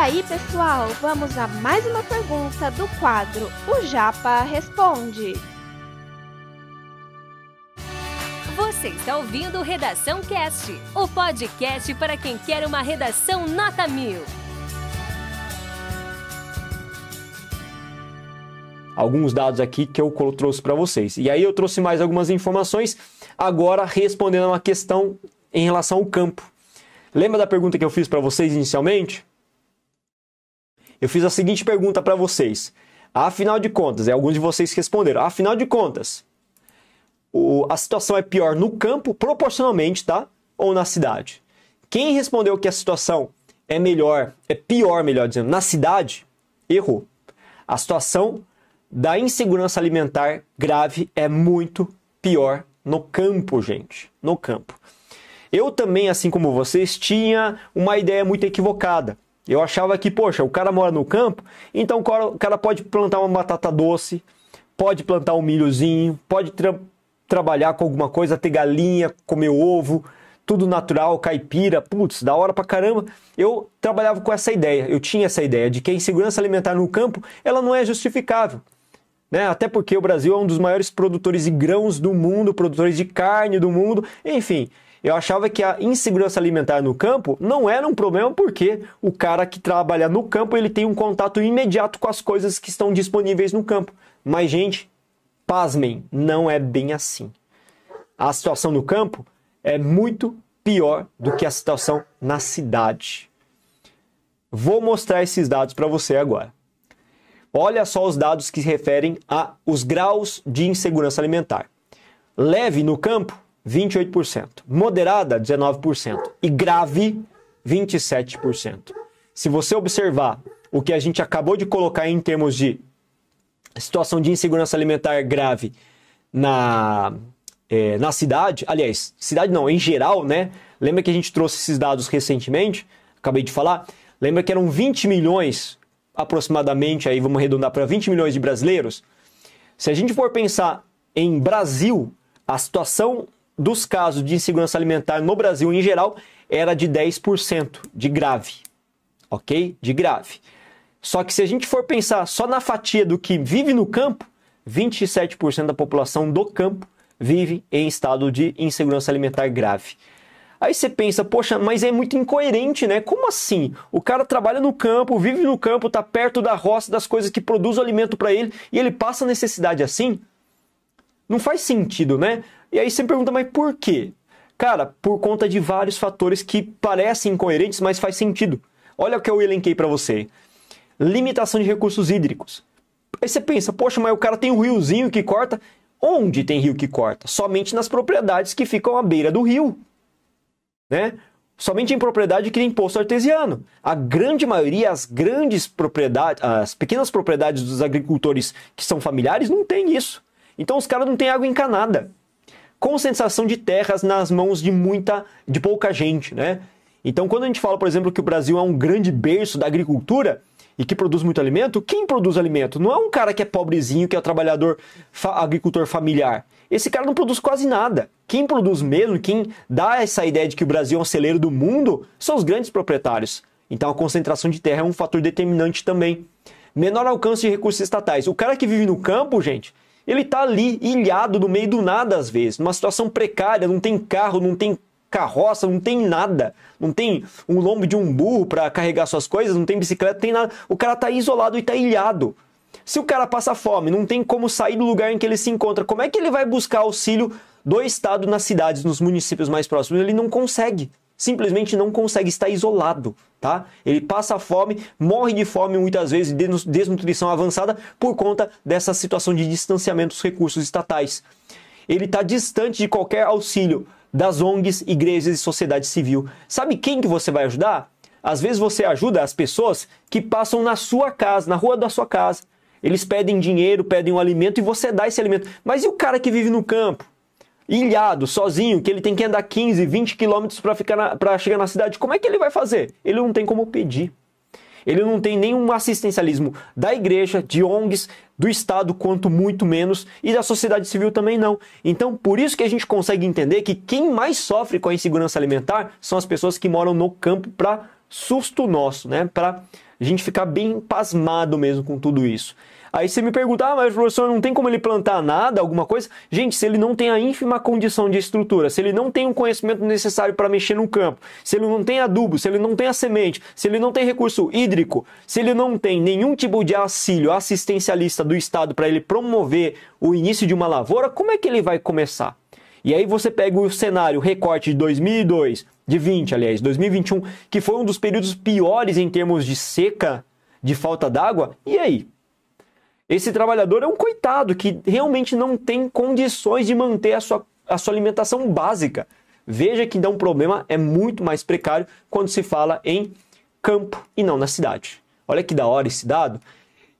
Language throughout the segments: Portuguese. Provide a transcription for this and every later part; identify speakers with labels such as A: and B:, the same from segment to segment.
A: aí, pessoal, vamos a mais uma pergunta do quadro O Japa Responde.
B: Você está ouvindo Redação Cast, o podcast para quem quer uma redação nota mil.
C: Alguns dados aqui que eu trouxe para vocês. E aí eu trouxe mais algumas informações, agora respondendo a uma questão em relação ao campo. Lembra da pergunta que eu fiz para vocês inicialmente? Eu fiz a seguinte pergunta para vocês. Afinal de contas, é alguns de vocês responderam. Afinal de contas, o, a situação é pior no campo, proporcionalmente, tá? Ou na cidade? Quem respondeu que a situação é melhor, é pior, melhor dizendo, na cidade, errou. A situação da insegurança alimentar grave é muito pior no campo, gente. No campo. Eu também, assim como vocês, tinha uma ideia muito equivocada. Eu achava que, poxa, o cara mora no campo, então o cara pode plantar uma batata doce, pode plantar um milhozinho, pode tra trabalhar com alguma coisa, ter galinha, comer ovo, tudo natural, caipira, putz, da hora pra caramba. Eu trabalhava com essa ideia, eu tinha essa ideia de que a insegurança alimentar no campo, ela não é justificável. Né? Até porque o Brasil é um dos maiores produtores de grãos do mundo, produtores de carne do mundo, enfim. Eu achava que a insegurança alimentar no campo não era um problema porque o cara que trabalha no campo ele tem um contato imediato com as coisas que estão disponíveis no campo. Mas, gente, pasmem, não é bem assim. A situação no campo é muito pior do que a situação na cidade. Vou mostrar esses dados para você agora. Olha só os dados que se referem a os graus de insegurança alimentar. Leve no campo, 28%, moderada 19% e grave 27%. Se você observar o que a gente acabou de colocar em termos de situação de insegurança alimentar grave na, é, na cidade, aliás, cidade não, em geral, né? Lembra que a gente trouxe esses dados recentemente? Acabei de falar. Lembra que eram 20 milhões, aproximadamente, aí vamos arredondar para 20 milhões de brasileiros? Se a gente for pensar em Brasil, a situação dos casos de insegurança alimentar no Brasil em geral era de 10% de grave. Ok? De grave. Só que se a gente for pensar só na fatia do que vive no campo, 27% da população do campo vive em estado de insegurança alimentar grave. Aí você pensa, poxa, mas é muito incoerente, né? Como assim? O cara trabalha no campo, vive no campo, está perto da roça, das coisas que produzem alimento para ele, e ele passa necessidade assim? Não faz sentido, né? E aí você pergunta, mas por quê? Cara, por conta de vários fatores que parecem incoerentes, mas faz sentido. Olha o que eu elenquei para você. Limitação de recursos hídricos. Aí você pensa, poxa, mas o cara tem um riozinho que corta. Onde tem rio que corta? Somente nas propriedades que ficam à beira do rio. Né? Somente em propriedade que tem poço artesiano. A grande maioria, as grandes propriedades, as pequenas propriedades dos agricultores que são familiares não tem isso. Então os caras não têm água encanada concentração de terras nas mãos de muita, de pouca gente, né? Então, quando a gente fala, por exemplo, que o Brasil é um grande berço da agricultura e que produz muito alimento, quem produz alimento? Não é um cara que é pobrezinho, que é trabalhador, fa agricultor familiar. Esse cara não produz quase nada. Quem produz mesmo, quem dá essa ideia de que o Brasil é um celeiro do mundo, são os grandes proprietários. Então, a concentração de terra é um fator determinante também. Menor alcance de recursos estatais. O cara que vive no campo, gente, ele está ali, ilhado no meio do nada às vezes, numa situação precária, não tem carro, não tem carroça, não tem nada. Não tem um lombo de um burro para carregar suas coisas, não tem bicicleta, não tem nada. O cara está isolado e está ilhado. Se o cara passa fome, não tem como sair do lugar em que ele se encontra, como é que ele vai buscar auxílio do Estado nas cidades, nos municípios mais próximos? Ele não consegue simplesmente não consegue estar isolado, tá? Ele passa fome, morre de fome muitas vezes, de desnutrição avançada por conta dessa situação de distanciamento dos recursos estatais. Ele está distante de qualquer auxílio das ONGs, igrejas e sociedade civil. Sabe quem que você vai ajudar? Às vezes você ajuda as pessoas que passam na sua casa, na rua da sua casa. Eles pedem dinheiro, pedem um alimento e você dá esse alimento. Mas e o cara que vive no campo? Ilhado, sozinho, que ele tem que andar 15, 20 quilômetros para chegar na cidade, como é que ele vai fazer? Ele não tem como pedir. Ele não tem nenhum assistencialismo da igreja, de ONGs, do Estado, quanto muito menos, e da sociedade civil também não. Então, por isso que a gente consegue entender que quem mais sofre com a insegurança alimentar são as pessoas que moram no campo para susto nosso, né? Para a gente ficar bem pasmado mesmo com tudo isso. Aí você me pergunta, ah, mas o professor não tem como ele plantar nada, alguma coisa? Gente, se ele não tem a ínfima condição de estrutura, se ele não tem o conhecimento necessário para mexer no campo, se ele não tem adubo, se ele não tem a semente, se ele não tem recurso hídrico, se ele não tem nenhum tipo de auxílio assistencialista do Estado para ele promover o início de uma lavoura, como é que ele vai começar? E aí você pega o cenário recorte de 2002, de 20, aliás, 2021, que foi um dos períodos piores em termos de seca, de falta d'água, e aí? Esse trabalhador é um coitado que realmente não tem condições de manter a sua, a sua alimentação básica. Veja que dá um problema é muito mais precário quando se fala em campo e não na cidade. Olha que da hora esse dado.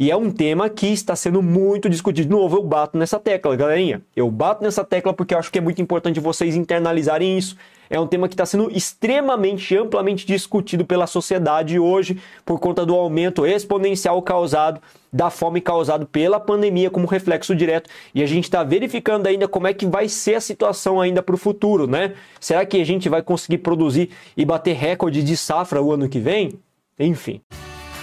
C: E é um tema que está sendo muito discutido. De novo, eu bato nessa tecla, galerinha. Eu bato nessa tecla porque eu acho que é muito importante vocês internalizarem isso. É um tema que está sendo extremamente amplamente discutido pela sociedade hoje por conta do aumento exponencial causado da fome causado pela pandemia como reflexo direto. E a gente está verificando ainda como é que vai ser a situação ainda para o futuro, né? Será que a gente vai conseguir produzir e bater recorde de safra o ano que vem? Enfim.